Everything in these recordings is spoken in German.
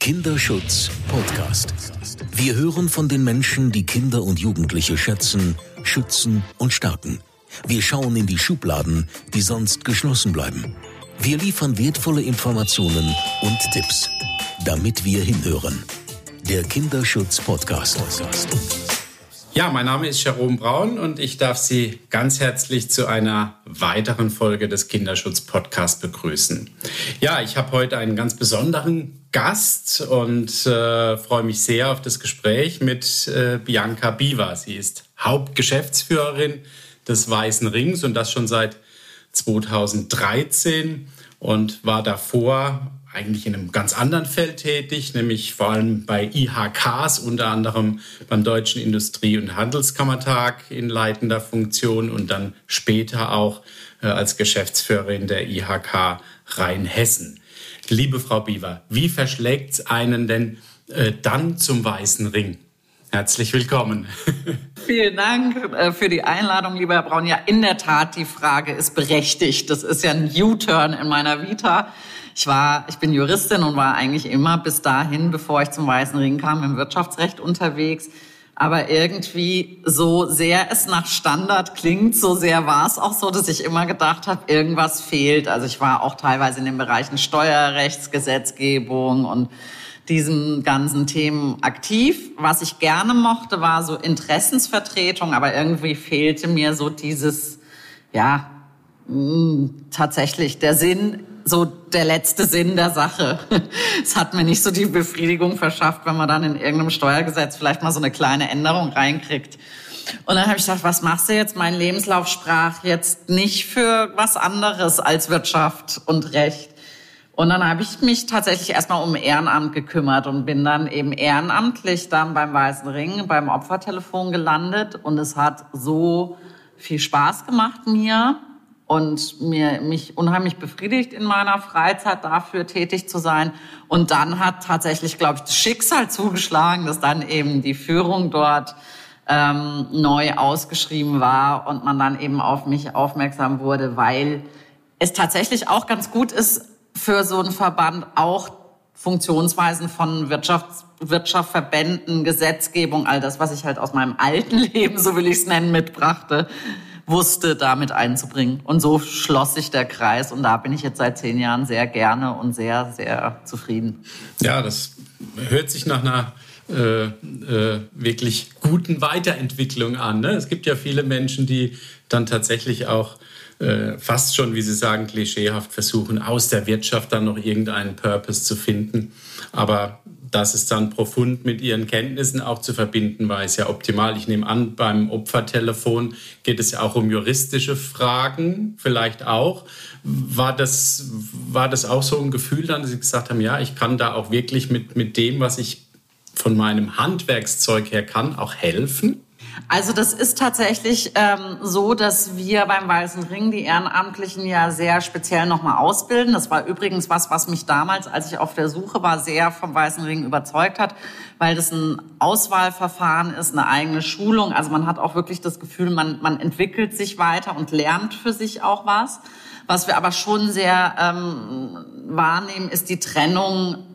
Kinderschutz Podcast. Wir hören von den Menschen, die Kinder und Jugendliche schätzen, schützen und stärken. Wir schauen in die Schubladen, die sonst geschlossen bleiben. Wir liefern wertvolle Informationen und Tipps, damit wir hinhören. Der Kinderschutz Podcast. Ja, mein Name ist Jerome Braun und ich darf Sie ganz herzlich zu einer weiteren Folge des Kinderschutz Podcast begrüßen. Ja, ich habe heute einen ganz besonderen Gast und äh, freue mich sehr auf das Gespräch mit äh, Bianca Biva. Sie ist Hauptgeschäftsführerin des Weißen Rings und das schon seit 2013 und war davor eigentlich in einem ganz anderen Feld tätig, nämlich vor allem bei IHKs, unter anderem beim Deutschen Industrie- und Handelskammertag in leitender Funktion und dann später auch äh, als Geschäftsführerin der IHK Rheinhessen. Liebe Frau Biewer, wie verschlägt es einen denn äh, dann zum Weißen Ring? Herzlich willkommen. Vielen Dank äh, für die Einladung, lieber Herr Braun. Ja, in der Tat, die Frage ist berechtigt. Das ist ja ein U-Turn in meiner Vita. Ich war, ich bin Juristin und war eigentlich immer bis dahin, bevor ich zum Weißen Ring kam, im Wirtschaftsrecht unterwegs. Aber irgendwie so sehr es nach Standard klingt, so sehr war es auch so, dass ich immer gedacht habe, irgendwas fehlt. Also ich war auch teilweise in den Bereichen Steuerrechtsgesetzgebung und diesen ganzen Themen aktiv. Was ich gerne mochte, war so Interessensvertretung, aber irgendwie fehlte mir so dieses, ja, mh, mm, tatsächlich der Sinn so der letzte Sinn der Sache. Es hat mir nicht so die Befriedigung verschafft, wenn man dann in irgendeinem Steuergesetz vielleicht mal so eine kleine Änderung reinkriegt. Und dann habe ich gedacht, was machst du jetzt? Mein Lebenslauf sprach jetzt nicht für was anderes als Wirtschaft und Recht. Und dann habe ich mich tatsächlich erstmal um Ehrenamt gekümmert und bin dann eben ehrenamtlich dann beim Weißen Ring, beim Opfertelefon gelandet. Und es hat so viel Spaß gemacht mir und mir, mich unheimlich befriedigt in meiner Freizeit dafür tätig zu sein. Und dann hat tatsächlich, glaube ich, das Schicksal zugeschlagen, dass dann eben die Führung dort ähm, neu ausgeschrieben war und man dann eben auf mich aufmerksam wurde, weil es tatsächlich auch ganz gut ist für so einen Verband auch Funktionsweisen von Wirtschafts Wirtschaftsverbänden, Gesetzgebung, all das, was ich halt aus meinem alten Leben, so will ich es nennen, mitbrachte, wusste, damit einzubringen. Und so schloss sich der Kreis und da bin ich jetzt seit zehn Jahren sehr gerne und sehr, sehr zufrieden. Ja, das hört sich nach einer äh, äh, wirklich guten Weiterentwicklung an. Ne? Es gibt ja viele Menschen, die dann tatsächlich auch äh, fast schon, wie Sie sagen, klischeehaft versuchen, aus der Wirtschaft dann noch irgendeinen Purpose zu finden. Aber das ist dann profund mit ihren Kenntnissen auch zu verbinden war, ist ja optimal. Ich nehme an, beim Opfertelefon geht es ja auch um juristische Fragen, vielleicht auch. War das, war das auch so ein Gefühl dann, dass Sie gesagt haben, ja, ich kann da auch wirklich mit, mit dem, was ich von meinem Handwerkszeug her kann, auch helfen? Also das ist tatsächlich ähm, so, dass wir beim Weißen Ring die Ehrenamtlichen ja sehr speziell nochmal ausbilden. Das war übrigens was, was mich damals, als ich auf der Suche war, sehr vom Weißen Ring überzeugt hat, weil das ein Auswahlverfahren ist, eine eigene Schulung. Also man hat auch wirklich das Gefühl, man, man entwickelt sich weiter und lernt für sich auch was. Was wir aber schon sehr ähm, wahrnehmen, ist die Trennung,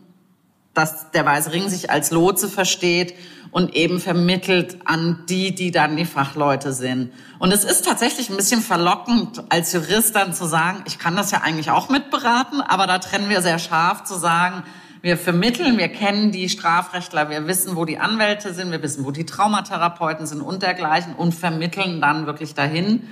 dass der Weiße Ring sich als Lotse versteht und eben vermittelt an die, die dann die Fachleute sind. Und es ist tatsächlich ein bisschen verlockend, als Jurist dann zu sagen, ich kann das ja eigentlich auch mitberaten, aber da trennen wir sehr scharf zu sagen, wir vermitteln, wir kennen die Strafrechtler, wir wissen, wo die Anwälte sind, wir wissen, wo die Traumatherapeuten sind und dergleichen und vermitteln dann wirklich dahin.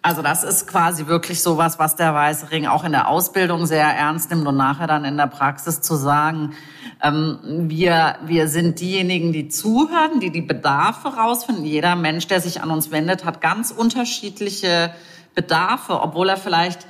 Also das ist quasi wirklich sowas, was der Weiße Ring auch in der Ausbildung sehr ernst nimmt und nachher dann in der Praxis zu sagen, ähm, wir, wir sind diejenigen, die zuhören, die die Bedarfe rausfinden. Jeder Mensch, der sich an uns wendet, hat ganz unterschiedliche Bedarfe, obwohl er vielleicht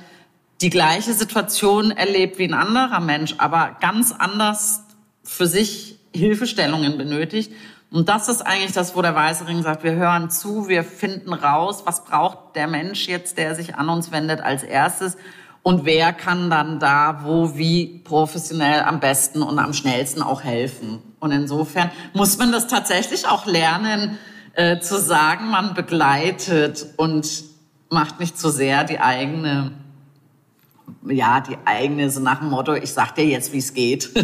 die gleiche Situation erlebt wie ein anderer Mensch, aber ganz anders für sich Hilfestellungen benötigt. Und das ist eigentlich das, wo der Weiße Ring sagt, wir hören zu, wir finden raus, was braucht der Mensch jetzt, der sich an uns wendet als erstes und wer kann dann da, wo, wie professionell am besten und am schnellsten auch helfen. Und insofern muss man das tatsächlich auch lernen, äh, zu sagen, man begleitet und macht nicht zu sehr die eigene ja, die eigene, so nach dem Motto, ich sag dir jetzt, wie es geht.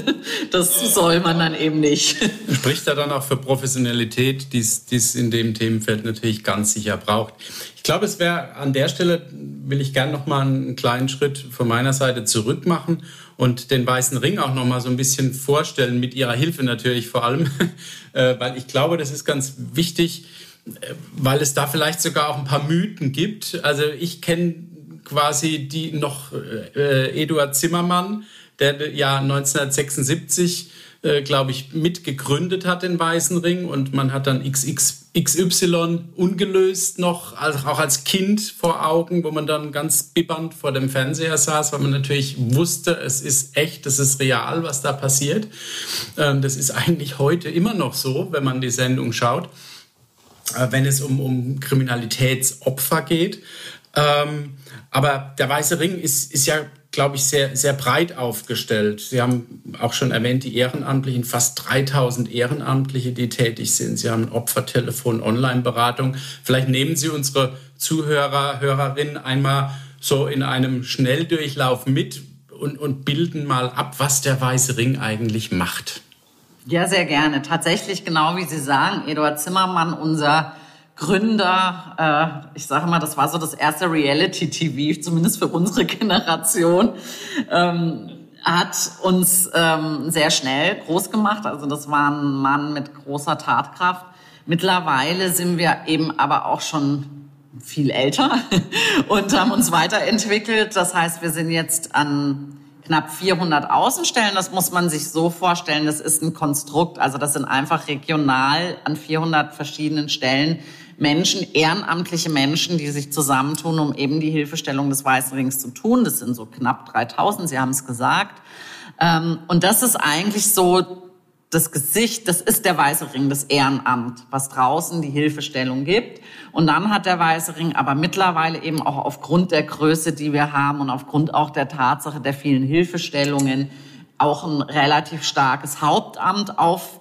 Das soll man dann eben nicht. Spricht da dann auch für Professionalität, die es in dem Themenfeld natürlich ganz sicher braucht. Ich glaube, es wäre an der Stelle, will ich gerne noch mal einen kleinen Schritt von meiner Seite zurück machen und den Weißen Ring auch noch mal so ein bisschen vorstellen, mit Ihrer Hilfe natürlich vor allem, äh, weil ich glaube, das ist ganz wichtig, äh, weil es da vielleicht sogar auch ein paar Mythen gibt. Also ich kenne quasi die noch äh, Eduard Zimmermann, der ja 1976 äh, glaube ich, mitgegründet hat, den Weißen Ring. Und man hat dann XX, XY ungelöst noch, also auch als Kind vor Augen, wo man dann ganz bibbernd vor dem Fernseher saß, weil man natürlich wusste, es ist echt, es ist real, was da passiert. Ähm, das ist eigentlich heute immer noch so, wenn man die Sendung schaut, äh, wenn es um, um Kriminalitätsopfer geht. Ähm, aber der Weiße Ring ist, ist ja, glaube ich, sehr, sehr breit aufgestellt. Sie haben auch schon erwähnt, die Ehrenamtlichen, fast 3000 Ehrenamtliche, die tätig sind. Sie haben Opfertelefon, Online-Beratung. Vielleicht nehmen Sie unsere Zuhörer, Hörerinnen einmal so in einem Schnelldurchlauf mit und, und bilden mal ab, was der Weiße Ring eigentlich macht. Ja, sehr gerne. Tatsächlich, genau wie Sie sagen, Eduard Zimmermann, unser Gründer, äh, ich sage mal, das war so das erste Reality-TV, zumindest für unsere Generation, ähm, hat uns ähm, sehr schnell groß gemacht. Also das war ein Mann mit großer Tatkraft. Mittlerweile sind wir eben aber auch schon viel älter und haben uns weiterentwickelt. Das heißt, wir sind jetzt an knapp 400 Außenstellen. Das muss man sich so vorstellen. Das ist ein Konstrukt. Also das sind einfach regional an 400 verschiedenen Stellen Menschen, ehrenamtliche Menschen, die sich zusammentun, um eben die Hilfestellung des Weißen Rings zu tun. Das sind so knapp 3000, Sie haben es gesagt. Ähm, und das ist eigentlich so das Gesicht, das ist der Weiße Ring, das Ehrenamt, was draußen die Hilfestellung gibt. Und dann hat der Weiße Ring aber mittlerweile eben auch aufgrund der Größe, die wir haben und aufgrund auch der Tatsache der vielen Hilfestellungen auch ein relativ starkes Hauptamt auf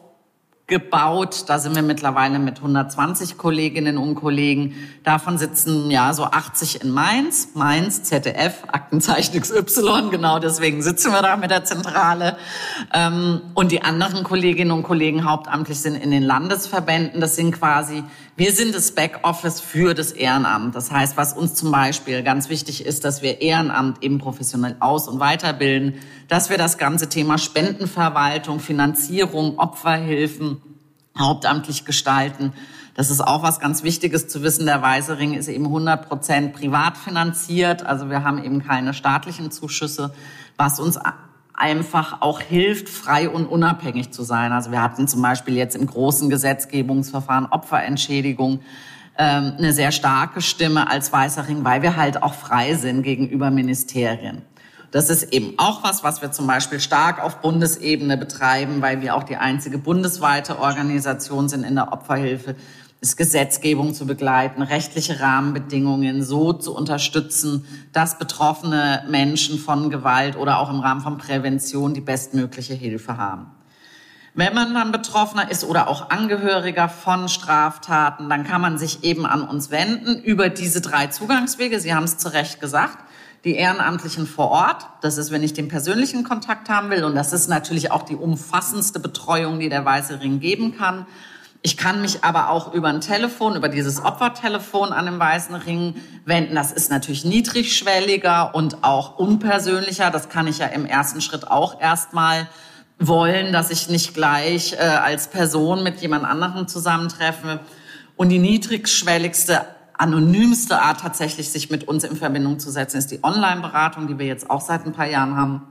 gebaut. Da sind wir mittlerweile mit 120 Kolleginnen und Kollegen. Davon sitzen ja so 80 in Mainz. Mainz, ZDF, Aktenzeichen XY, genau deswegen sitzen wir da mit der Zentrale. Ähm, und die anderen Kolleginnen und Kollegen hauptamtlich sind in den Landesverbänden. Das sind quasi, wir sind das Backoffice für das Ehrenamt. Das heißt, was uns zum Beispiel ganz wichtig ist, dass wir Ehrenamt eben professionell aus- und weiterbilden, dass wir das ganze Thema Spendenverwaltung, Finanzierung, Opferhilfen hauptamtlich gestalten. Das ist auch was ganz Wichtiges zu wissen. Der Weiße Ring ist eben 100 Prozent privat finanziert. Also wir haben eben keine staatlichen Zuschüsse, was uns einfach auch hilft, frei und unabhängig zu sein. Also wir hatten zum Beispiel jetzt im großen Gesetzgebungsverfahren Opferentschädigung ähm, eine sehr starke Stimme als Weißer Ring, weil wir halt auch frei sind gegenüber Ministerien. Das ist eben auch was, was wir zum Beispiel stark auf Bundesebene betreiben, weil wir auch die einzige bundesweite Organisation sind in der Opferhilfe, ist Gesetzgebung zu begleiten, rechtliche Rahmenbedingungen so zu unterstützen, dass betroffene Menschen von Gewalt oder auch im Rahmen von Prävention die bestmögliche Hilfe haben. Wenn man dann Betroffener ist oder auch Angehöriger von Straftaten, dann kann man sich eben an uns wenden über diese drei Zugangswege. Sie haben es zu Recht gesagt die Ehrenamtlichen vor Ort. Das ist, wenn ich den persönlichen Kontakt haben will. Und das ist natürlich auch die umfassendste Betreuung, die der Weiße Ring geben kann. Ich kann mich aber auch über ein Telefon, über dieses Opfertelefon an den Weißen Ring wenden. Das ist natürlich niedrigschwelliger und auch unpersönlicher. Das kann ich ja im ersten Schritt auch erstmal wollen, dass ich nicht gleich äh, als Person mit jemand anderem zusammentreffe. Und die niedrigschwelligste anonymste Art tatsächlich, sich mit uns in Verbindung zu setzen, ist die Online-Beratung, die wir jetzt auch seit ein paar Jahren haben,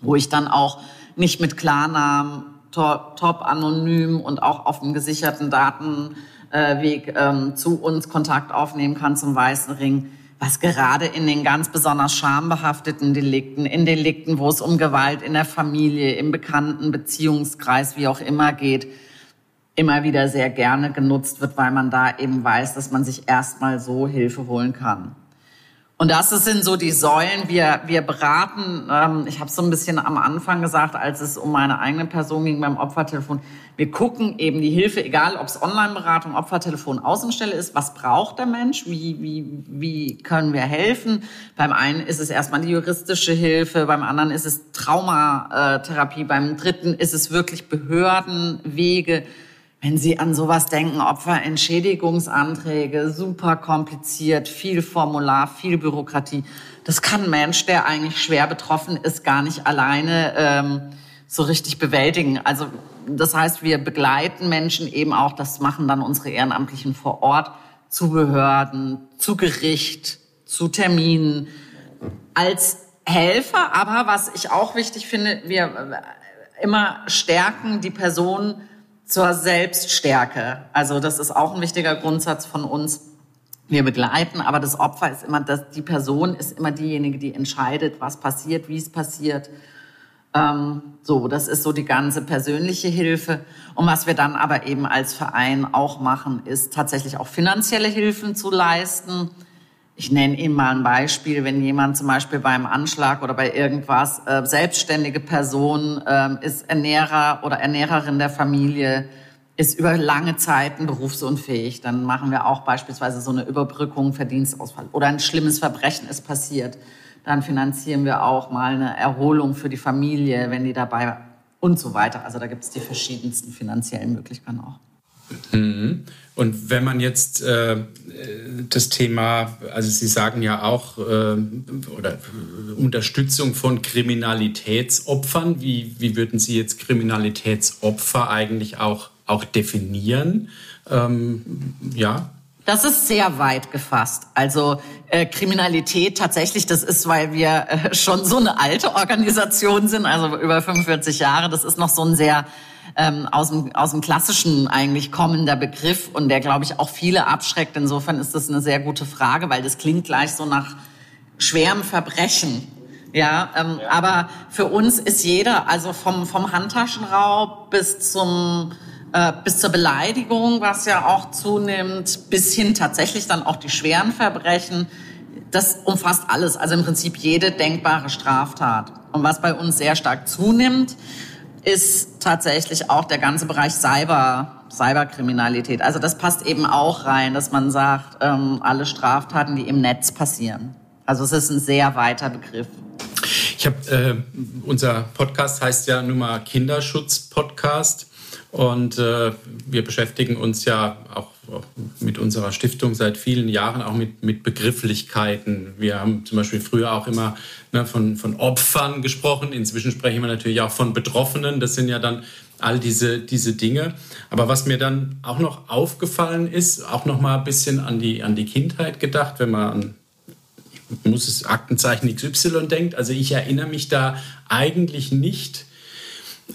wo ich dann auch nicht mit Klarnamen, top anonym und auch auf einem gesicherten Datenweg ähm, zu uns Kontakt aufnehmen kann zum Weißen Ring, was gerade in den ganz besonders schambehafteten Delikten, in Delikten, wo es um Gewalt in der Familie, im bekannten Beziehungskreis, wie auch immer geht, immer wieder sehr gerne genutzt wird, weil man da eben weiß, dass man sich erstmal so Hilfe holen kann. Und das sind so die Säulen. Wir, wir beraten, ähm, ich habe so ein bisschen am Anfang gesagt, als es um meine eigene Person ging beim Opfertelefon, wir gucken eben die Hilfe, egal ob es Online-Beratung, Opfertelefon, Außenstelle ist, was braucht der Mensch, wie, wie, wie können wir helfen. Beim einen ist es erstmal die juristische Hilfe, beim anderen ist es Traumatherapie, beim dritten ist es wirklich Behördenwege. Wenn Sie an sowas denken, Opferentschädigungsanträge, super kompliziert, viel Formular, viel Bürokratie. Das kann ein Mensch, der eigentlich schwer betroffen ist, gar nicht alleine ähm, so richtig bewältigen. Also das heißt, wir begleiten Menschen eben auch, das machen dann unsere Ehrenamtlichen vor Ort, zu Behörden, zu Gericht, zu Terminen, als Helfer. Aber was ich auch wichtig finde, wir immer stärken die Person, zur Selbststärke. Also das ist auch ein wichtiger Grundsatz von uns. Wir begleiten, aber das Opfer ist immer, das, die Person ist immer diejenige, die entscheidet, was passiert, wie es passiert. Ähm, so, das ist so die ganze persönliche Hilfe. Und was wir dann aber eben als Verein auch machen, ist tatsächlich auch finanzielle Hilfen zu leisten ich nenne Ihnen mal ein Beispiel, wenn jemand zum Beispiel beim Anschlag oder bei irgendwas äh, selbstständige Person äh, ist Ernährer oder Ernährerin der Familie, ist über lange Zeiten berufsunfähig, dann machen wir auch beispielsweise so eine Überbrückung, Verdienstausfall oder ein schlimmes Verbrechen ist passiert, dann finanzieren wir auch mal eine Erholung für die Familie, wenn die dabei und so weiter. Also da gibt es die verschiedensten finanziellen Möglichkeiten auch. Mhm. Und wenn man jetzt äh, das Thema, also Sie sagen ja auch, äh, oder äh, Unterstützung von Kriminalitätsopfern, wie, wie würden Sie jetzt Kriminalitätsopfer eigentlich auch, auch definieren? Ähm, ja. Das ist sehr weit gefasst. Also äh, Kriminalität tatsächlich, das ist, weil wir äh, schon so eine alte Organisation sind, also über 45 Jahre, das ist noch so ein sehr ähm, aus, dem, aus dem Klassischen eigentlich kommender Begriff und der, glaube ich, auch viele abschreckt. Insofern ist das eine sehr gute Frage, weil das klingt gleich so nach schwerem Verbrechen. Ja, ähm, ja. aber für uns ist jeder, also vom, vom Handtaschenraub bis zum äh, bis zur Beleidigung, was ja auch zunimmt, bis hin tatsächlich dann auch die schweren Verbrechen, das umfasst alles, also im Prinzip jede denkbare Straftat. Und was bei uns sehr stark zunimmt, ist tatsächlich auch der ganze Bereich Cyber, Cyberkriminalität. Also das passt eben auch rein, dass man sagt, ähm, alle Straftaten, die im Netz passieren. Also es ist ein sehr weiter Begriff. Ich habe äh, unser Podcast heißt ja nun mal Kinderschutz Podcast und äh, wir beschäftigen uns ja auch mit unserer Stiftung seit vielen Jahren auch mit, mit Begrifflichkeiten. Wir haben zum Beispiel früher auch immer ne, von, von Opfern gesprochen. Inzwischen sprechen wir natürlich auch von Betroffenen. Das sind ja dann all diese, diese Dinge. Aber was mir dann auch noch aufgefallen ist, auch noch mal ein bisschen an die, an die Kindheit gedacht, wenn man an muss es Aktenzeichen XY denkt. Also ich erinnere mich da eigentlich nicht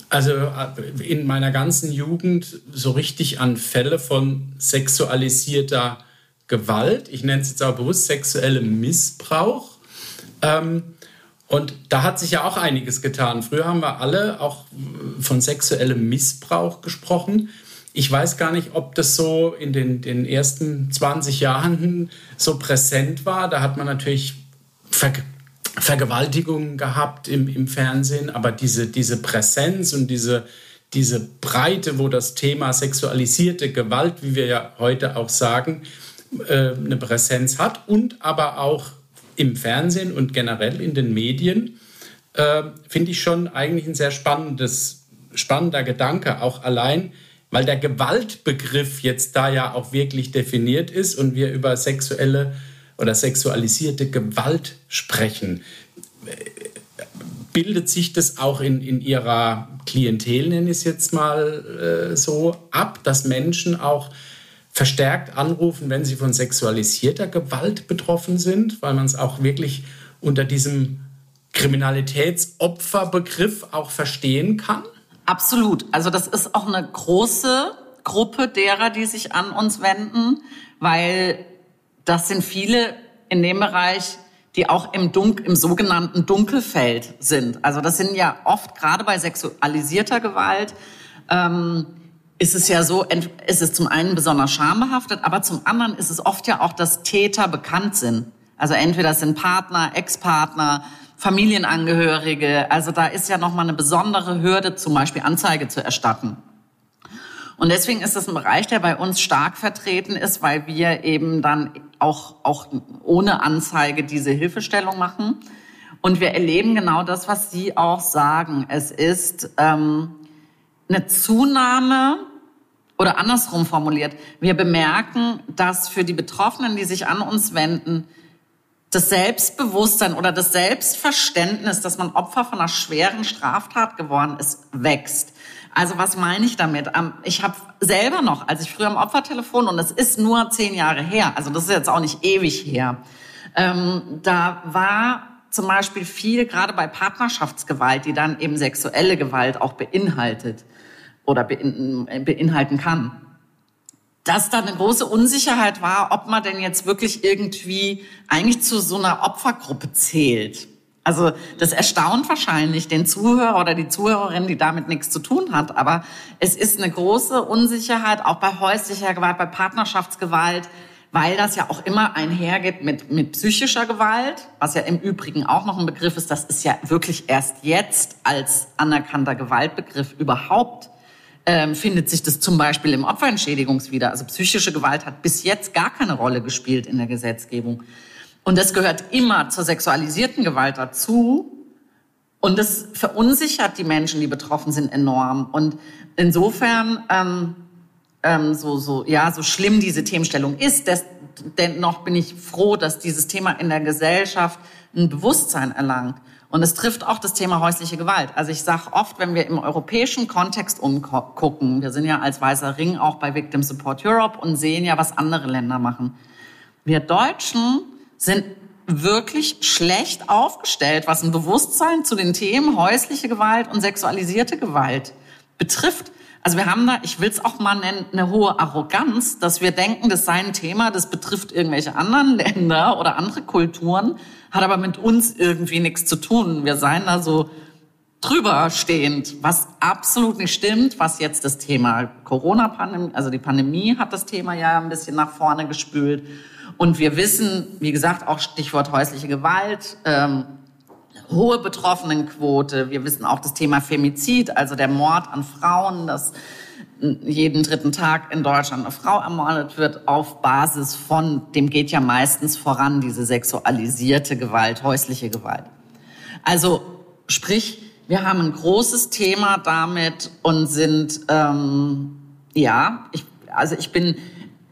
also äh, in meiner ganzen Jugend so richtig an Fälle von sexualisierter Gewalt. Ich nenne es jetzt auch bewusst sexuellem Missbrauch. Ähm, und da hat sich ja auch einiges getan. Früher haben wir alle auch von sexuellem Missbrauch gesprochen. Ich weiß gar nicht, ob das so in den, den ersten 20 Jahren so präsent war. Da hat man natürlich Vergewaltigungen gehabt im, im Fernsehen, aber diese, diese Präsenz und diese, diese Breite, wo das Thema sexualisierte Gewalt, wie wir ja heute auch sagen, äh, eine Präsenz hat und aber auch im Fernsehen und generell in den Medien, äh, finde ich schon eigentlich ein sehr spannendes, spannender Gedanke, auch allein, weil der Gewaltbegriff jetzt da ja auch wirklich definiert ist und wir über sexuelle oder sexualisierte Gewalt sprechen. Bildet sich das auch in, in Ihrer Klientel, nenne ich es jetzt mal äh, so, ab, dass Menschen auch verstärkt anrufen, wenn sie von sexualisierter Gewalt betroffen sind, weil man es auch wirklich unter diesem Kriminalitätsopferbegriff auch verstehen kann? Absolut. Also das ist auch eine große Gruppe derer, die sich an uns wenden, weil das sind viele in dem Bereich, die auch im, Dun im sogenannten Dunkelfeld sind. Also das sind ja oft, gerade bei sexualisierter Gewalt, ähm, ist es ja so, ist es zum einen besonders schambehaftet, aber zum anderen ist es oft ja auch, dass Täter bekannt sind. Also entweder sind Partner, Ex-Partner, Familienangehörige. Also da ist ja nochmal eine besondere Hürde, zum Beispiel Anzeige zu erstatten. Und deswegen ist das ein Bereich, der bei uns stark vertreten ist, weil wir eben dann auch, auch ohne Anzeige diese Hilfestellung machen. Und wir erleben genau das, was Sie auch sagen. Es ist ähm, eine Zunahme oder andersrum formuliert. Wir bemerken, dass für die Betroffenen, die sich an uns wenden, das Selbstbewusstsein oder das Selbstverständnis, dass man Opfer von einer schweren Straftat geworden ist, wächst. Also was meine ich damit? Ähm, ich habe selber noch, als ich früher am Opfertelefon, und das ist nur zehn Jahre her, also das ist jetzt auch nicht ewig her, ähm, da war zum Beispiel viel, gerade bei Partnerschaftsgewalt, die dann eben sexuelle Gewalt auch beinhaltet oder beinhalten kann, dass da eine große Unsicherheit war, ob man denn jetzt wirklich irgendwie eigentlich zu so einer Opfergruppe zählt. Also das erstaunt wahrscheinlich den Zuhörer oder die Zuhörerin, die damit nichts zu tun hat. Aber es ist eine große Unsicherheit, auch bei häuslicher Gewalt, bei Partnerschaftsgewalt, weil das ja auch immer einhergeht mit, mit psychischer Gewalt, was ja im Übrigen auch noch ein Begriff ist. Das ist ja wirklich erst jetzt als anerkannter Gewaltbegriff überhaupt ähm, findet sich das zum Beispiel im Opferentschädigungswider. Also psychische Gewalt hat bis jetzt gar keine Rolle gespielt in der Gesetzgebung. Und das gehört immer zur sexualisierten Gewalt dazu. Und das verunsichert die Menschen, die betroffen sind, enorm. Und insofern, ähm, ähm, so, so, ja, so schlimm diese Themenstellung ist, dennoch bin ich froh, dass dieses Thema in der Gesellschaft ein Bewusstsein erlangt. Und es trifft auch das Thema häusliche Gewalt. Also ich sage oft, wenn wir im europäischen Kontext umgucken, wir sind ja als Weißer Ring auch bei Victim Support Europe und sehen ja, was andere Länder machen. Wir Deutschen sind wirklich schlecht aufgestellt, was ein Bewusstsein zu den Themen häusliche Gewalt und sexualisierte Gewalt betrifft. Also wir haben da, ich will es auch mal nennen, eine hohe Arroganz, dass wir denken, das sei ein Thema, das betrifft irgendwelche anderen Länder oder andere Kulturen, hat aber mit uns irgendwie nichts zu tun. Wir seien da so drüber stehend, was absolut nicht stimmt, was jetzt das Thema Corona-Pandemie, also die Pandemie hat das Thema ja ein bisschen nach vorne gespült. Und wir wissen, wie gesagt, auch Stichwort häusliche Gewalt, ähm, hohe Betroffenenquote. Wir wissen auch das Thema Femizid, also der Mord an Frauen, dass jeden dritten Tag in Deutschland eine Frau ermordet wird auf Basis von, dem geht ja meistens voran, diese sexualisierte Gewalt, häusliche Gewalt. Also sprich, wir haben ein großes Thema damit und sind, ähm, ja, ich, also ich bin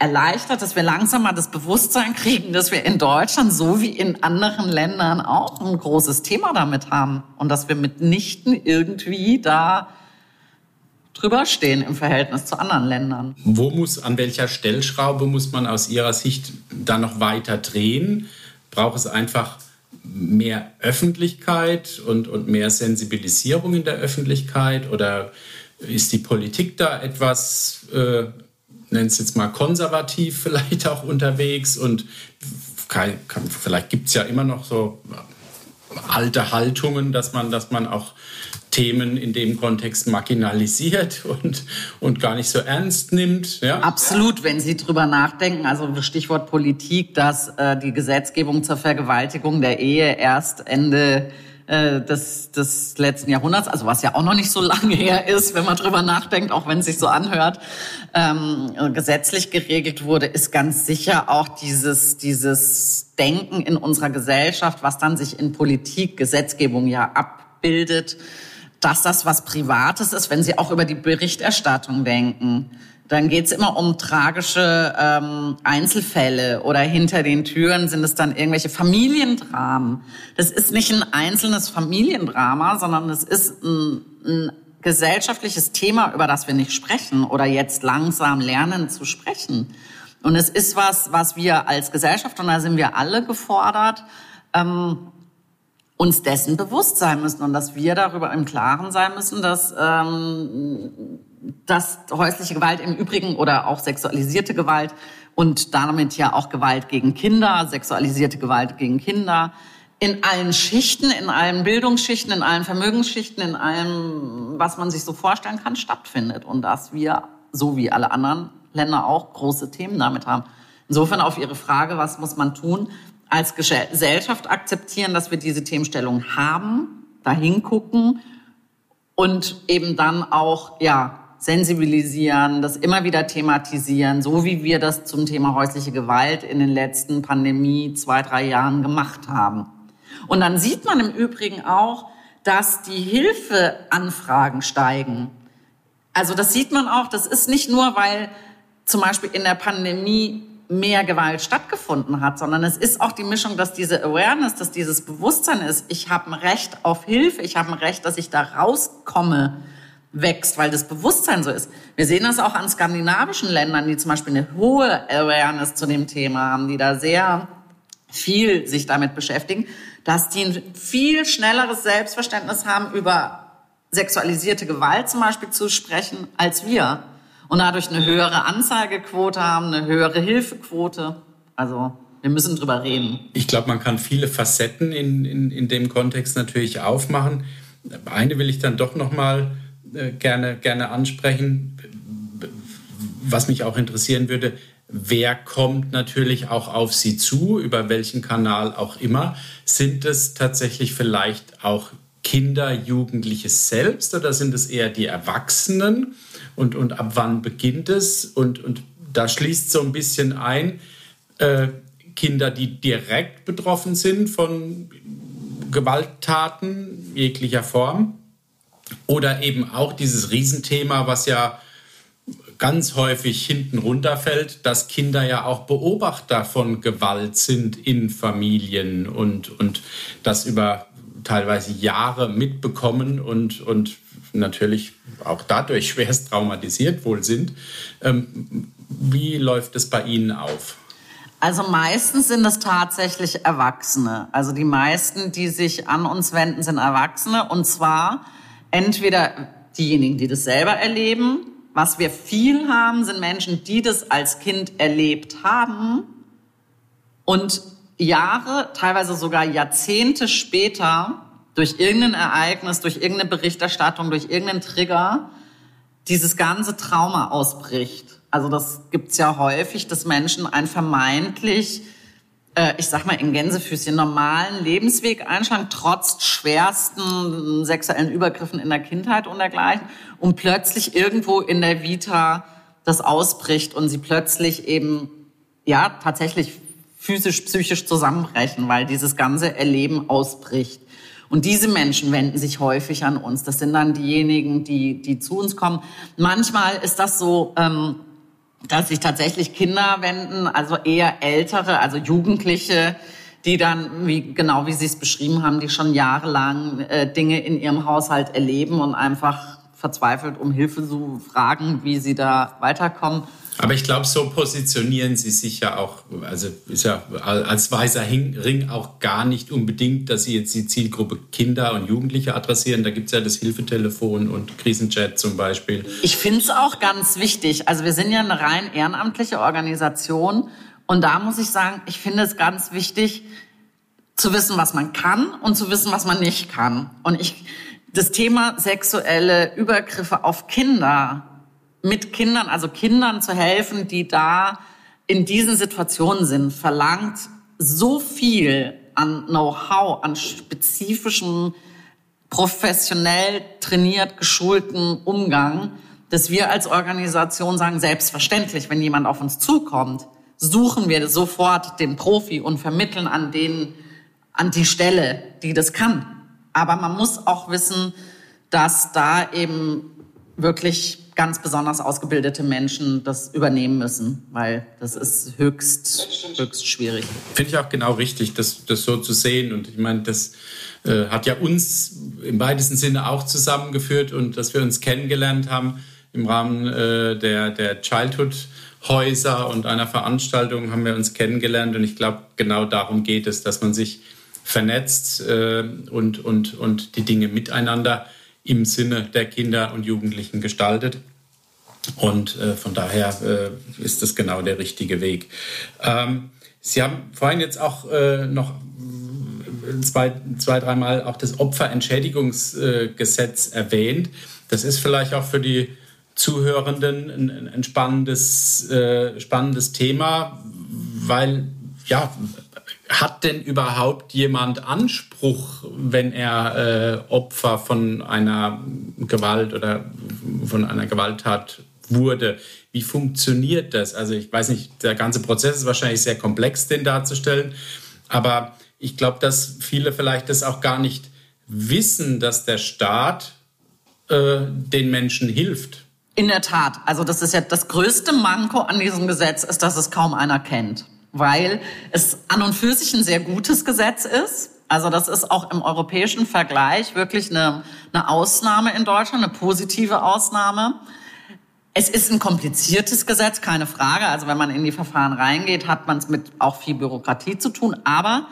erleichtert, dass wir langsam mal das Bewusstsein kriegen, dass wir in Deutschland so wie in anderen Ländern auch ein großes Thema damit haben und dass wir mitnichten irgendwie da drüber stehen im Verhältnis zu anderen Ländern. Wo muss, an welcher Stellschraube muss man aus Ihrer Sicht da noch weiter drehen? Braucht es einfach mehr Öffentlichkeit und, und mehr Sensibilisierung in der Öffentlichkeit oder ist die Politik da etwas äh, nenne es jetzt mal konservativ vielleicht auch unterwegs und kann, kann, vielleicht gibt es ja immer noch so alte Haltungen, dass man, dass man auch Themen in dem Kontext marginalisiert und, und gar nicht so ernst nimmt. Ja? Absolut, wenn Sie drüber nachdenken, also Stichwort Politik, dass äh, die Gesetzgebung zur Vergewaltigung der Ehe erst Ende äh, des, des letzten Jahrhunderts, also was ja auch noch nicht so lange her ist, wenn man drüber nachdenkt, auch wenn es sich so anhört, ähm, gesetzlich geregelt wurde, ist ganz sicher auch dieses, dieses Denken in unserer Gesellschaft, was dann sich in Politik, Gesetzgebung ja abbildet, dass das was Privates ist, wenn Sie auch über die Berichterstattung denken dann geht's immer um tragische ähm, Einzelfälle oder hinter den Türen sind es dann irgendwelche Familiendramen. Das ist nicht ein einzelnes Familiendrama, sondern es ist ein, ein gesellschaftliches Thema, über das wir nicht sprechen oder jetzt langsam lernen zu sprechen. Und es ist was, was wir als Gesellschaft, und da sind wir alle gefordert, ähm, uns dessen bewusst sein müssen und dass wir darüber im Klaren sein müssen, dass ähm, dass häusliche Gewalt im Übrigen oder auch sexualisierte Gewalt und damit ja auch Gewalt gegen Kinder, sexualisierte Gewalt gegen Kinder, in allen Schichten, in allen Bildungsschichten, in allen Vermögensschichten, in allem, was man sich so vorstellen kann, stattfindet. Und dass wir, so wie alle anderen Länder auch, große Themen damit haben. Insofern auf Ihre Frage, was muss man tun? Als Gesellschaft akzeptieren, dass wir diese Themenstellung haben, dahin gucken und eben dann auch, ja, sensibilisieren, das immer wieder thematisieren, so wie wir das zum Thema häusliche Gewalt in den letzten Pandemie zwei, drei Jahren gemacht haben. Und dann sieht man im Übrigen auch, dass die Hilfeanfragen steigen. Also das sieht man auch, das ist nicht nur, weil zum Beispiel in der Pandemie mehr Gewalt stattgefunden hat, sondern es ist auch die Mischung, dass diese Awareness, dass dieses Bewusstsein ist, ich habe ein Recht auf Hilfe, ich habe ein Recht, dass ich da rauskomme wächst, weil das Bewusstsein so ist. Wir sehen das auch an skandinavischen Ländern, die zum Beispiel eine hohe Awareness zu dem Thema haben, die da sehr viel sich damit beschäftigen, dass die ein viel schnelleres Selbstverständnis haben, über sexualisierte Gewalt zum Beispiel zu sprechen, als wir. Und dadurch eine höhere Anzeigequote haben, eine höhere Hilfequote. Also wir müssen drüber reden. Ich glaube, man kann viele Facetten in, in, in dem Kontext natürlich aufmachen. Eine will ich dann doch noch mal äh, gerne, gerne ansprechen. Was mich auch interessieren würde, wer kommt natürlich auch auf Sie zu, über welchen Kanal auch immer. Sind es tatsächlich vielleicht auch Kinder, Jugendliche selbst oder sind es eher die Erwachsenen? Und, und ab wann beginnt es? Und, und da schließt so ein bisschen ein, äh, Kinder, die direkt betroffen sind von Gewalttaten jeglicher Form oder eben auch dieses Riesenthema, was ja ganz häufig hinten runterfällt, dass Kinder ja auch Beobachter von Gewalt sind in Familien und, und das über teilweise Jahre mitbekommen und, und natürlich auch dadurch schwerst traumatisiert wohl sind. Ähm, wie läuft es bei Ihnen auf? Also meistens sind es tatsächlich Erwachsene. Also die meisten, die sich an uns wenden, sind Erwachsene. Und zwar entweder diejenigen, die das selber erleben. Was wir viel haben, sind Menschen, die das als Kind erlebt haben und Jahre, teilweise sogar Jahrzehnte später durch irgendein Ereignis, durch irgendeine Berichterstattung, durch irgendeinen Trigger dieses ganze Trauma ausbricht. Also das gibt's ja häufig, dass Menschen ein vermeintlich äh, ich sag mal, in Gänsefüßchen normalen Lebensweg einschlagen, trotz schwersten sexuellen Übergriffen in der Kindheit und dergleichen, und plötzlich irgendwo in der Vita das ausbricht und sie plötzlich eben, ja, tatsächlich physisch, psychisch zusammenbrechen, weil dieses ganze Erleben ausbricht. Und diese Menschen wenden sich häufig an uns. Das sind dann diejenigen, die, die zu uns kommen. Manchmal ist das so, ähm, dass sich tatsächlich Kinder wenden, also eher ältere, also Jugendliche, die dann, wie, genau wie Sie es beschrieben haben, die schon jahrelang äh, Dinge in ihrem Haushalt erleben und einfach verzweifelt um Hilfe zu fragen, wie sie da weiterkommen. Aber ich glaube, so positionieren sie sich ja auch, also ist ja als weißer Ring auch gar nicht unbedingt, dass sie jetzt die Zielgruppe Kinder und Jugendliche adressieren. Da gibt es ja das Hilfetelefon und Krisenchat zum Beispiel. Ich finde es auch ganz wichtig. Also wir sind ja eine rein ehrenamtliche Organisation und da muss ich sagen, ich finde es ganz wichtig zu wissen, was man kann und zu wissen, was man nicht kann. Und ich, das Thema sexuelle Übergriffe auf Kinder mit Kindern, also Kindern zu helfen, die da in diesen Situationen sind, verlangt so viel an Know-how, an spezifischem, professionell trainiert, geschulten Umgang, dass wir als Organisation sagen, selbstverständlich, wenn jemand auf uns zukommt, suchen wir sofort den Profi und vermitteln an den, an die Stelle, die das kann. Aber man muss auch wissen, dass da eben wirklich ganz besonders ausgebildete Menschen das übernehmen müssen, weil das ist höchst, höchst schwierig. Finde ich auch genau richtig, das, das so zu sehen. Und ich meine, das äh, hat ja uns im weitesten Sinne auch zusammengeführt und dass wir uns kennengelernt haben im Rahmen äh, der, der Childhood. Häuser und einer Veranstaltung haben wir uns kennengelernt und ich glaube, genau darum geht es, dass man sich vernetzt äh, und, und, und die Dinge miteinander im Sinne der Kinder und Jugendlichen gestaltet. Und äh, von daher äh, ist das genau der richtige Weg. Ähm, Sie haben vorhin jetzt auch äh, noch zwei, zwei dreimal auch das Opferentschädigungsgesetz erwähnt. Das ist vielleicht auch für die Zuhörenden ein, ein spannendes, äh, spannendes Thema, weil ja, hat denn überhaupt jemand Anspruch, wenn er äh, Opfer von einer Gewalt oder von einer Gewalttat wurde? Wie funktioniert das? Also ich weiß nicht, der ganze Prozess ist wahrscheinlich sehr komplex, den darzustellen, aber ich glaube, dass viele vielleicht das auch gar nicht wissen, dass der Staat äh, den Menschen hilft. In der Tat. Also das ist ja das größte Manko an diesem Gesetz, ist, dass es kaum einer kennt weil es an und für sich ein sehr gutes Gesetz ist. Also das ist auch im europäischen Vergleich wirklich eine, eine Ausnahme in Deutschland, eine positive Ausnahme. Es ist ein kompliziertes Gesetz, keine Frage. Also wenn man in die Verfahren reingeht, hat man es mit auch viel Bürokratie zu tun. Aber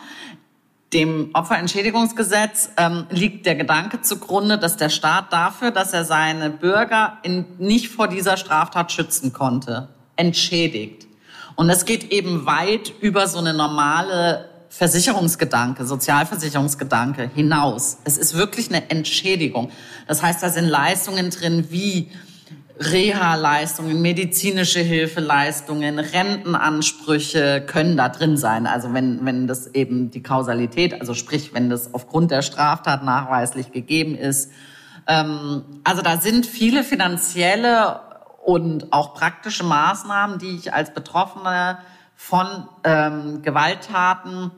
dem Opferentschädigungsgesetz ähm, liegt der Gedanke zugrunde, dass der Staat dafür, dass er seine Bürger in, nicht vor dieser Straftat schützen konnte, entschädigt. Und das geht eben weit über so eine normale Versicherungsgedanke, Sozialversicherungsgedanke hinaus. Es ist wirklich eine Entschädigung. Das heißt, da sind Leistungen drin wie Reha-Leistungen, medizinische Hilfeleistungen, Rentenansprüche können da drin sein. Also wenn, wenn das eben die Kausalität, also sprich, wenn das aufgrund der Straftat nachweislich gegeben ist. Ähm, also da sind viele finanzielle und auch praktische Maßnahmen, die ich als Betroffene von ähm, Gewalttaten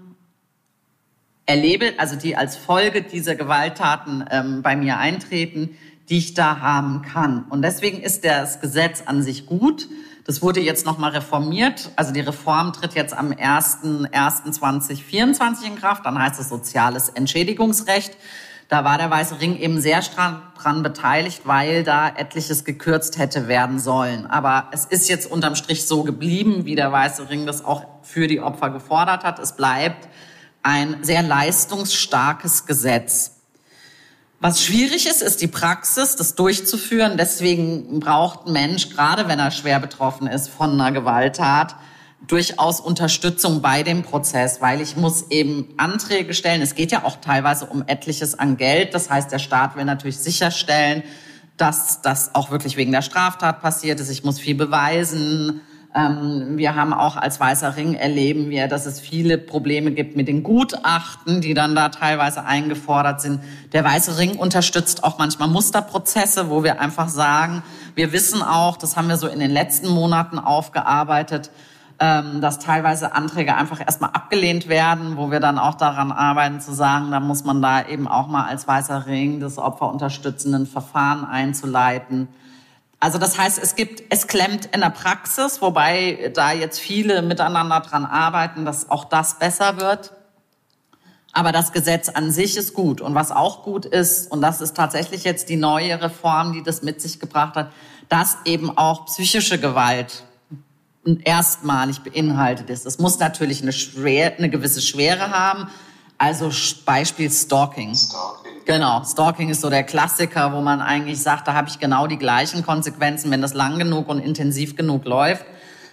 erlebe, also die als Folge dieser Gewalttaten ähm, bei mir eintreten, die ich da haben kann. Und deswegen ist das Gesetz an sich gut. Das wurde jetzt nochmal reformiert. Also die Reform tritt jetzt am 01.01.2024 in Kraft. Dann heißt es soziales Entschädigungsrecht. Da war der Weiße Ring eben sehr dran beteiligt, weil da etliches gekürzt hätte werden sollen. Aber es ist jetzt unterm Strich so geblieben, wie der Weiße Ring das auch für die Opfer gefordert hat. Es bleibt ein sehr leistungsstarkes Gesetz. Was schwierig ist, ist die Praxis, das durchzuführen. Deswegen braucht ein Mensch, gerade wenn er schwer betroffen ist von einer Gewalttat, durchaus Unterstützung bei dem Prozess, weil ich muss eben Anträge stellen. Es geht ja auch teilweise um etliches an Geld. Das heißt, der Staat will natürlich sicherstellen, dass das auch wirklich wegen der Straftat passiert ist. Ich muss viel beweisen. Ähm, wir haben auch als Weißer Ring erleben wir, dass es viele Probleme gibt mit den Gutachten, die dann da teilweise eingefordert sind. Der Weiße Ring unterstützt auch manchmal Musterprozesse, wo wir einfach sagen, wir wissen auch, das haben wir so in den letzten Monaten aufgearbeitet, ähm, dass teilweise Anträge einfach erstmal abgelehnt werden, wo wir dann auch daran arbeiten zu sagen, da muss man da eben auch mal als weißer Ring das opferunterstützenden Verfahren einzuleiten. Also das heißt, es gibt, es klemmt in der Praxis, wobei da jetzt viele miteinander dran arbeiten, dass auch das besser wird. Aber das Gesetz an sich ist gut. Und was auch gut ist, und das ist tatsächlich jetzt die neue Reform, die das mit sich gebracht hat, dass eben auch psychische Gewalt erstmalig beinhaltet ist. Es muss natürlich eine, schwer, eine gewisse Schwere haben. Also Beispiel Stalking. Stalking. Genau, Stalking ist so der Klassiker, wo man eigentlich sagt, da habe ich genau die gleichen Konsequenzen, wenn das lang genug und intensiv genug läuft,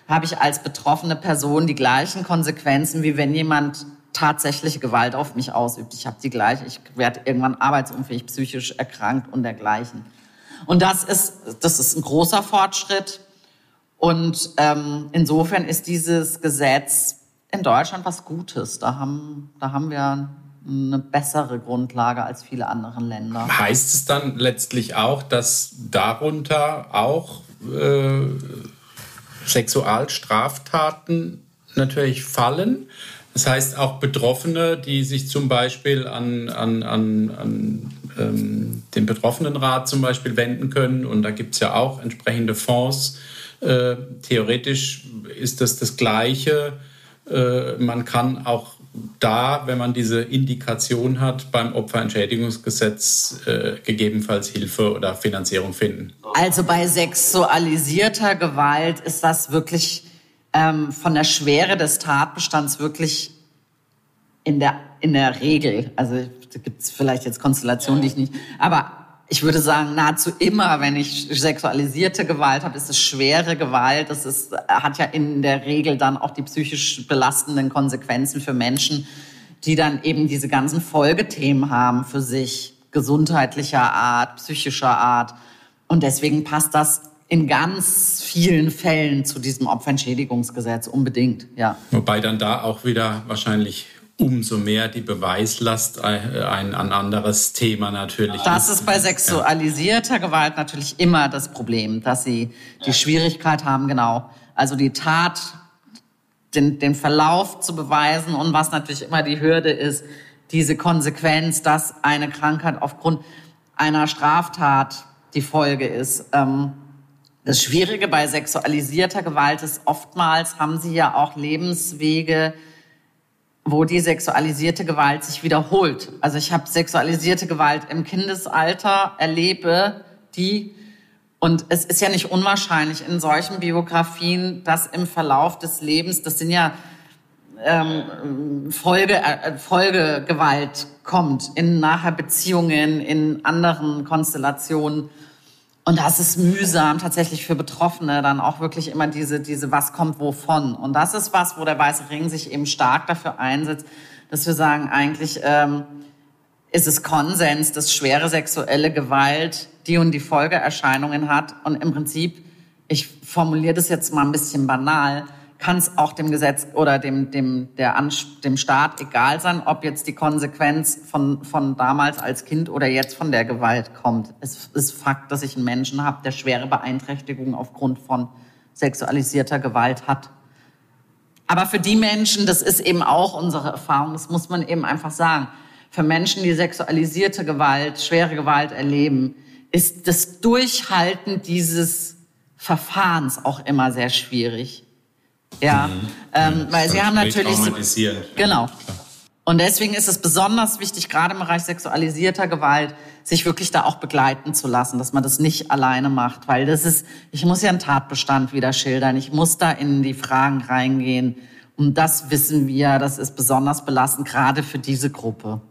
habe ich als betroffene Person die gleichen Konsequenzen, wie wenn jemand tatsächlich Gewalt auf mich ausübt. Ich habe die gleiche, ich werde irgendwann arbeitsunfähig, psychisch erkrankt und dergleichen. Und das ist, das ist ein großer Fortschritt. Und ähm, insofern ist dieses Gesetz in Deutschland was Gutes. Da haben, da haben wir eine bessere Grundlage als viele andere Länder. Heißt es dann letztlich auch, dass darunter auch äh, Sexualstraftaten natürlich fallen? Das heißt auch Betroffene, die sich zum Beispiel an, an, an, an ähm, den Betroffenenrat zum Beispiel wenden können. Und da gibt es ja auch entsprechende Fonds, äh, theoretisch ist das das Gleiche. Äh, man kann auch da, wenn man diese Indikation hat, beim Opferentschädigungsgesetz äh, gegebenenfalls Hilfe oder Finanzierung finden. Also bei sexualisierter Gewalt ist das wirklich ähm, von der Schwere des Tatbestands wirklich in der, in der Regel, also gibt es vielleicht jetzt Konstellationen, die ich nicht, aber ich würde sagen, nahezu immer, wenn ich sexualisierte Gewalt habe, ist es schwere Gewalt. Das ist, hat ja in der Regel dann auch die psychisch belastenden Konsequenzen für Menschen, die dann eben diese ganzen Folgethemen haben für sich, gesundheitlicher Art, psychischer Art. Und deswegen passt das in ganz vielen Fällen zu diesem Opferentschädigungsgesetz unbedingt, ja. Wobei dann da auch wieder wahrscheinlich umso mehr die Beweislast ein, ein anderes Thema natürlich. Das ist bei sexualisierter Gewalt natürlich immer das Problem, dass sie die Schwierigkeit haben, genau, also die Tat, den, den Verlauf zu beweisen und was natürlich immer die Hürde ist, diese Konsequenz, dass eine Krankheit aufgrund einer Straftat die Folge ist. Ähm, das Schwierige bei sexualisierter Gewalt ist, oftmals haben sie ja auch Lebenswege, wo die sexualisierte Gewalt sich wiederholt. Also ich habe sexualisierte Gewalt im Kindesalter, erlebe die und es ist ja nicht unwahrscheinlich in solchen Biografien, dass im Verlauf des Lebens, das sind ja ähm, Folge, äh, Folgegewalt kommt in nachher Beziehungen, in anderen Konstellationen. Und das ist mühsam tatsächlich für Betroffene dann auch wirklich immer diese, diese was kommt wovon. Und das ist was, wo der Weiße Ring sich eben stark dafür einsetzt, dass wir sagen, eigentlich ähm, ist es Konsens, dass schwere sexuelle Gewalt die und die Folgeerscheinungen hat. Und im Prinzip, ich formuliere das jetzt mal ein bisschen banal, kann es auch dem Gesetz oder dem, dem, der, dem Staat egal sein, ob jetzt die Konsequenz von, von damals als Kind oder jetzt von der Gewalt kommt. Es ist Fakt, dass ich einen Menschen habe, der schwere Beeinträchtigungen aufgrund von sexualisierter Gewalt hat. Aber für die Menschen, das ist eben auch unsere Erfahrung, das muss man eben einfach sagen, für Menschen, die sexualisierte Gewalt, schwere Gewalt erleben, ist das Durchhalten dieses Verfahrens auch immer sehr schwierig. Ja, mhm. ähm, weil sie haben natürlich genau. Und deswegen ist es besonders wichtig, gerade im Bereich sexualisierter Gewalt, sich wirklich da auch begleiten zu lassen, dass man das nicht alleine macht, weil das ist, ich muss ja einen Tatbestand wieder schildern, ich muss da in die Fragen reingehen. Und das wissen wir, das ist besonders belastend, gerade für diese Gruppe.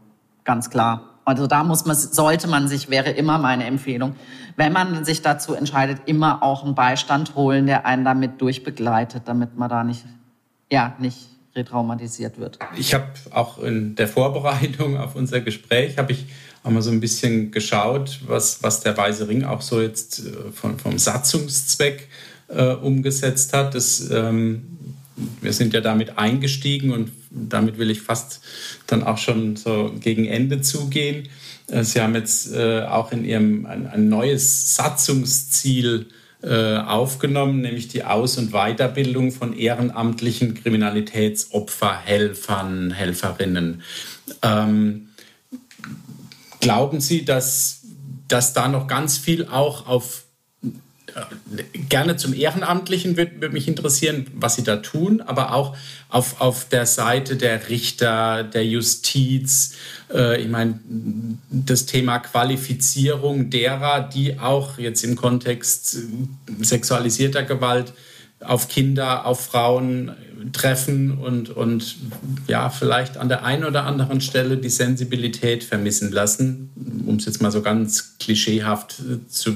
Ganz klar. Also da muss man, sollte man sich, wäre immer meine Empfehlung, wenn man sich dazu entscheidet, immer auch einen Beistand holen, der einen damit durchbegleitet, damit man da nicht, ja, nicht retraumatisiert wird. Ich habe auch in der Vorbereitung auf unser Gespräch, habe ich auch mal so ein bisschen geschaut, was, was der Weiße Ring auch so jetzt äh, von, vom Satzungszweck äh, umgesetzt hat. Das ähm, wir sind ja damit eingestiegen und damit will ich fast dann auch schon so gegen Ende zugehen. Äh, Sie haben jetzt äh, auch in Ihrem ein, ein neues Satzungsziel äh, aufgenommen, nämlich die Aus- und Weiterbildung von ehrenamtlichen Kriminalitätsopferhelfern, Helferinnen. Ähm, glauben Sie, dass, dass da noch ganz viel auch auf gerne zum Ehrenamtlichen würde, würde mich interessieren, was Sie da tun, aber auch auf, auf der Seite der Richter, der Justiz. Äh, ich meine, das Thema Qualifizierung derer, die auch jetzt im Kontext sexualisierter Gewalt auf Kinder, auf Frauen treffen und, und ja, vielleicht an der einen oder anderen Stelle die Sensibilität vermissen lassen, um es jetzt mal so ganz klischeehaft zu,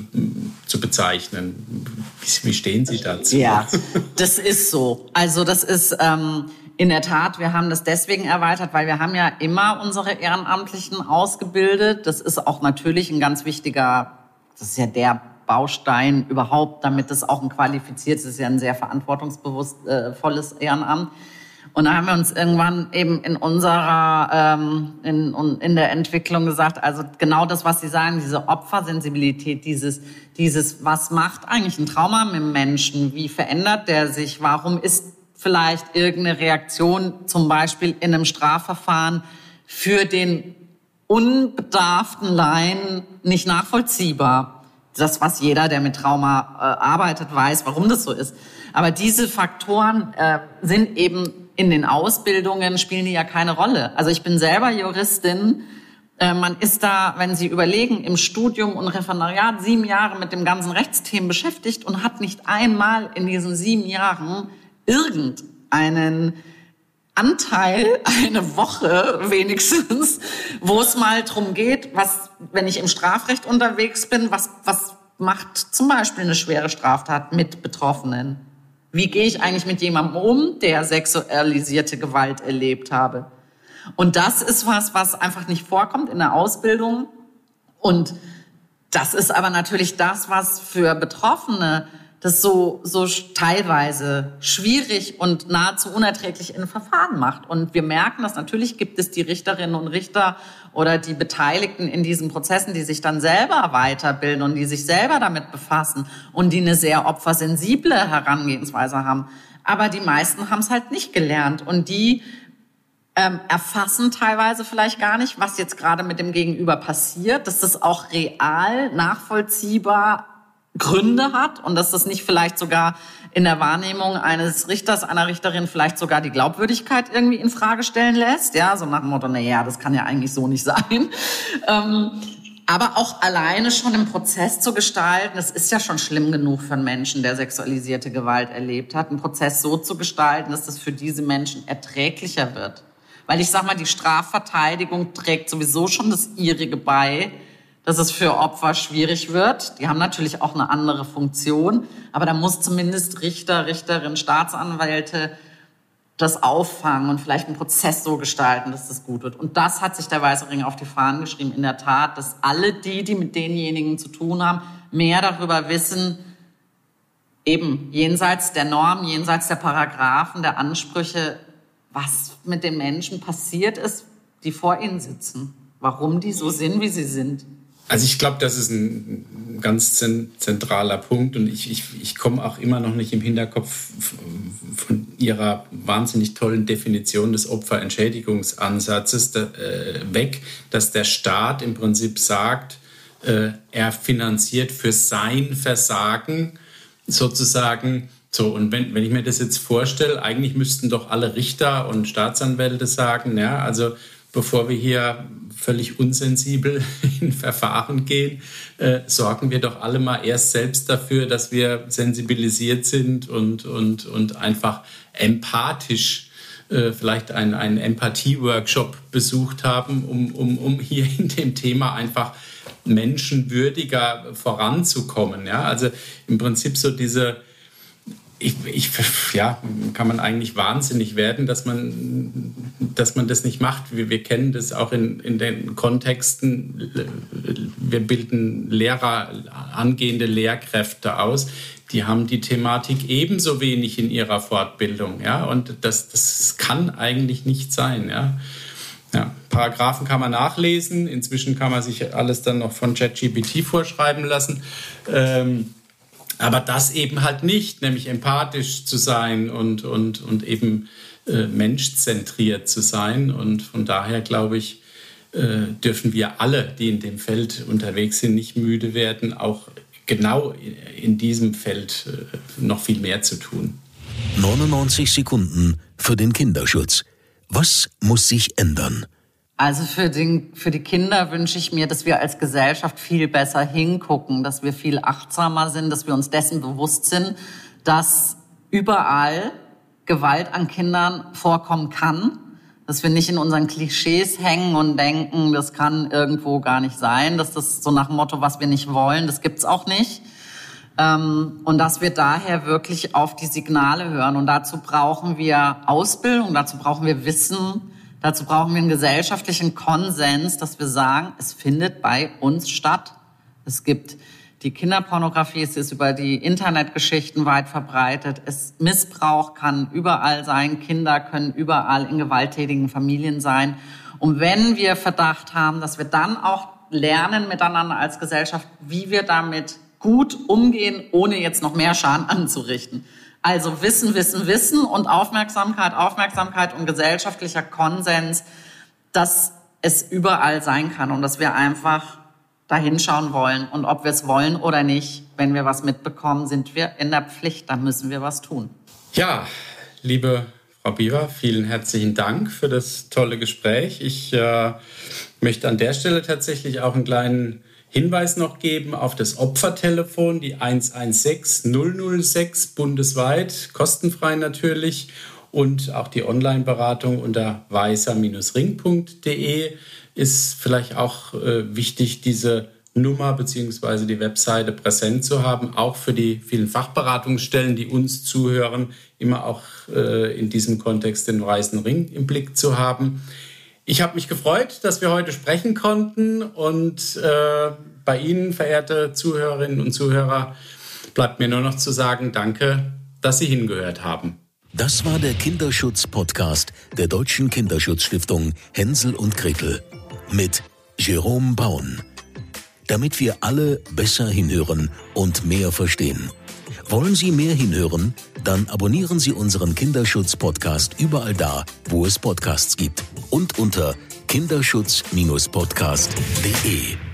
zu bezeichnen. Wie, wie stehen Sie dazu? Ja, das ist so. Also das ist ähm, in der Tat, wir haben das deswegen erweitert, weil wir haben ja immer unsere Ehrenamtlichen ausgebildet. Das ist auch natürlich ein ganz wichtiger, das ist ja der Baustein überhaupt, damit das auch ein qualifiziertes, ist ja ein sehr verantwortungsbewusstvolles äh, Ehrenamt. Und da haben wir uns irgendwann eben in unserer, ähm, in, in der Entwicklung gesagt, also genau das, was Sie sagen, diese Opfersensibilität, dieses, dieses, was macht eigentlich ein Trauma mit Menschen? Wie verändert der sich? Warum ist vielleicht irgendeine Reaktion, zum Beispiel in einem Strafverfahren, für den unbedarften Laien nicht nachvollziehbar? Das, was jeder, der mit Trauma äh, arbeitet, weiß, warum das so ist. Aber diese Faktoren äh, sind eben in den Ausbildungen, spielen die ja keine Rolle. Also ich bin selber Juristin. Äh, man ist da, wenn Sie überlegen, im Studium und Referendariat sieben Jahre mit dem ganzen Rechtsthemen beschäftigt und hat nicht einmal in diesen sieben Jahren irgendeinen Anteil, eine Woche wenigstens, wo es mal drum geht, was, wenn ich im Strafrecht unterwegs bin, was, was macht zum Beispiel eine schwere Straftat mit Betroffenen? Wie gehe ich eigentlich mit jemandem um, der sexualisierte Gewalt erlebt habe? Und das ist was, was einfach nicht vorkommt in der Ausbildung. Und das ist aber natürlich das, was für Betroffene das so, so teilweise schwierig und nahezu unerträglich in Verfahren macht. Und wir merken, dass natürlich gibt es die Richterinnen und Richter oder die Beteiligten in diesen Prozessen, die sich dann selber weiterbilden und die sich selber damit befassen und die eine sehr opfersensible Herangehensweise haben. Aber die meisten haben es halt nicht gelernt und die ähm, erfassen teilweise vielleicht gar nicht, was jetzt gerade mit dem Gegenüber passiert, dass das auch real nachvollziehbar Gründe hat und dass das nicht vielleicht sogar in der Wahrnehmung eines Richters, einer Richterin vielleicht sogar die Glaubwürdigkeit irgendwie in Frage stellen lässt. Ja, so nach dem Motto, na ja, das kann ja eigentlich so nicht sein. Ähm, aber auch alleine schon im Prozess zu gestalten, das ist ja schon schlimm genug für einen Menschen, der sexualisierte Gewalt erlebt hat, einen Prozess so zu gestalten, dass das für diese Menschen erträglicher wird. Weil ich sag mal, die Strafverteidigung trägt sowieso schon das ihrige bei, dass es für Opfer schwierig wird. Die haben natürlich auch eine andere Funktion, aber da muss zumindest Richter, Richterin, Staatsanwälte das auffangen und vielleicht einen Prozess so gestalten, dass das gut wird. Und das hat sich der Weiße Ring auf die Fahnen geschrieben, in der Tat, dass alle die, die mit denjenigen zu tun haben, mehr darüber wissen, eben jenseits der Norm, jenseits der Paragraphen, der Ansprüche, was mit den Menschen passiert ist, die vor ihnen sitzen, warum die so sind, wie sie sind. Also ich glaube, das ist ein ganz zentraler Punkt und ich, ich, ich komme auch immer noch nicht im Hinterkopf von Ihrer wahnsinnig tollen Definition des Opferentschädigungsansatzes äh, weg, dass der Staat im Prinzip sagt, äh, er finanziert für sein Versagen sozusagen. So, und wenn, wenn ich mir das jetzt vorstelle, eigentlich müssten doch alle Richter und Staatsanwälte sagen, ja, also bevor wir hier völlig unsensibel in Verfahren gehen, äh, sorgen wir doch alle mal erst selbst dafür, dass wir sensibilisiert sind und, und, und einfach empathisch äh, vielleicht einen, einen Empathie-Workshop besucht haben, um, um, um hier in dem Thema einfach menschenwürdiger voranzukommen. Ja? Also im Prinzip so diese ich, ich, ja, kann man eigentlich wahnsinnig werden, dass man, dass man das nicht macht. Wir, wir kennen das auch in, in den Kontexten. Wir bilden Lehrer, angehende Lehrkräfte aus. Die haben die Thematik ebenso wenig in ihrer Fortbildung. Ja? Und das, das kann eigentlich nicht sein. Ja? Ja, Paragraphen kann man nachlesen. Inzwischen kann man sich alles dann noch von ChatGPT vorschreiben lassen. Ähm, aber das eben halt nicht, nämlich empathisch zu sein und, und, und eben äh, menschzentriert zu sein. Und von daher glaube ich, äh, dürfen wir alle, die in dem Feld unterwegs sind, nicht müde werden, auch genau in diesem Feld äh, noch viel mehr zu tun. 99 Sekunden für den Kinderschutz. Was muss sich ändern? Also für, den, für die Kinder wünsche ich mir, dass wir als Gesellschaft viel besser hingucken, dass wir viel achtsamer sind, dass wir uns dessen bewusst sind, dass überall Gewalt an Kindern vorkommen kann, dass wir nicht in unseren Klischees hängen und denken, das kann irgendwo gar nicht sein, dass das so nach dem Motto, was wir nicht wollen, das gibt's auch nicht. Ähm, und dass wir daher wirklich auf die Signale hören. Und dazu brauchen wir Ausbildung, dazu brauchen wir Wissen, Dazu brauchen wir einen gesellschaftlichen Konsens, dass wir sagen, es findet bei uns statt. Es gibt die Kinderpornografie, es ist über die Internetgeschichten weit verbreitet. Es Missbrauch kann überall sein. Kinder können überall in gewalttätigen Familien sein. Und wenn wir Verdacht haben, dass wir dann auch lernen miteinander als Gesellschaft, wie wir damit gut umgehen, ohne jetzt noch mehr Schaden anzurichten. Also Wissen, Wissen, Wissen und Aufmerksamkeit, Aufmerksamkeit und gesellschaftlicher Konsens, dass es überall sein kann und dass wir einfach da hinschauen wollen. Und ob wir es wollen oder nicht, wenn wir was mitbekommen, sind wir in der Pflicht, dann müssen wir was tun. Ja, liebe Frau Bieber, vielen herzlichen Dank für das tolle Gespräch. Ich äh, möchte an der Stelle tatsächlich auch einen kleinen Hinweis noch geben auf das Opfertelefon, die 116 006 bundesweit, kostenfrei natürlich und auch die Online-Beratung unter weißer-ring.de ist vielleicht auch äh, wichtig, diese Nummer bzw. die Webseite präsent zu haben, auch für die vielen Fachberatungsstellen, die uns zuhören, immer auch äh, in diesem Kontext den Weißen Ring im Blick zu haben. Ich habe mich gefreut, dass wir heute sprechen konnten und äh, bei Ihnen, verehrte Zuhörerinnen und Zuhörer, bleibt mir nur noch zu sagen, danke, dass Sie hingehört haben. Das war der Kinderschutz-Podcast der Deutschen Kinderschutzstiftung Hänsel und Gretel mit Jerome Baun. Damit wir alle besser hinhören und mehr verstehen. Wollen Sie mehr hinhören? Dann abonnieren Sie unseren Kinderschutz-Podcast überall da, wo es Podcasts gibt und unter kinderschutz-podcast.de.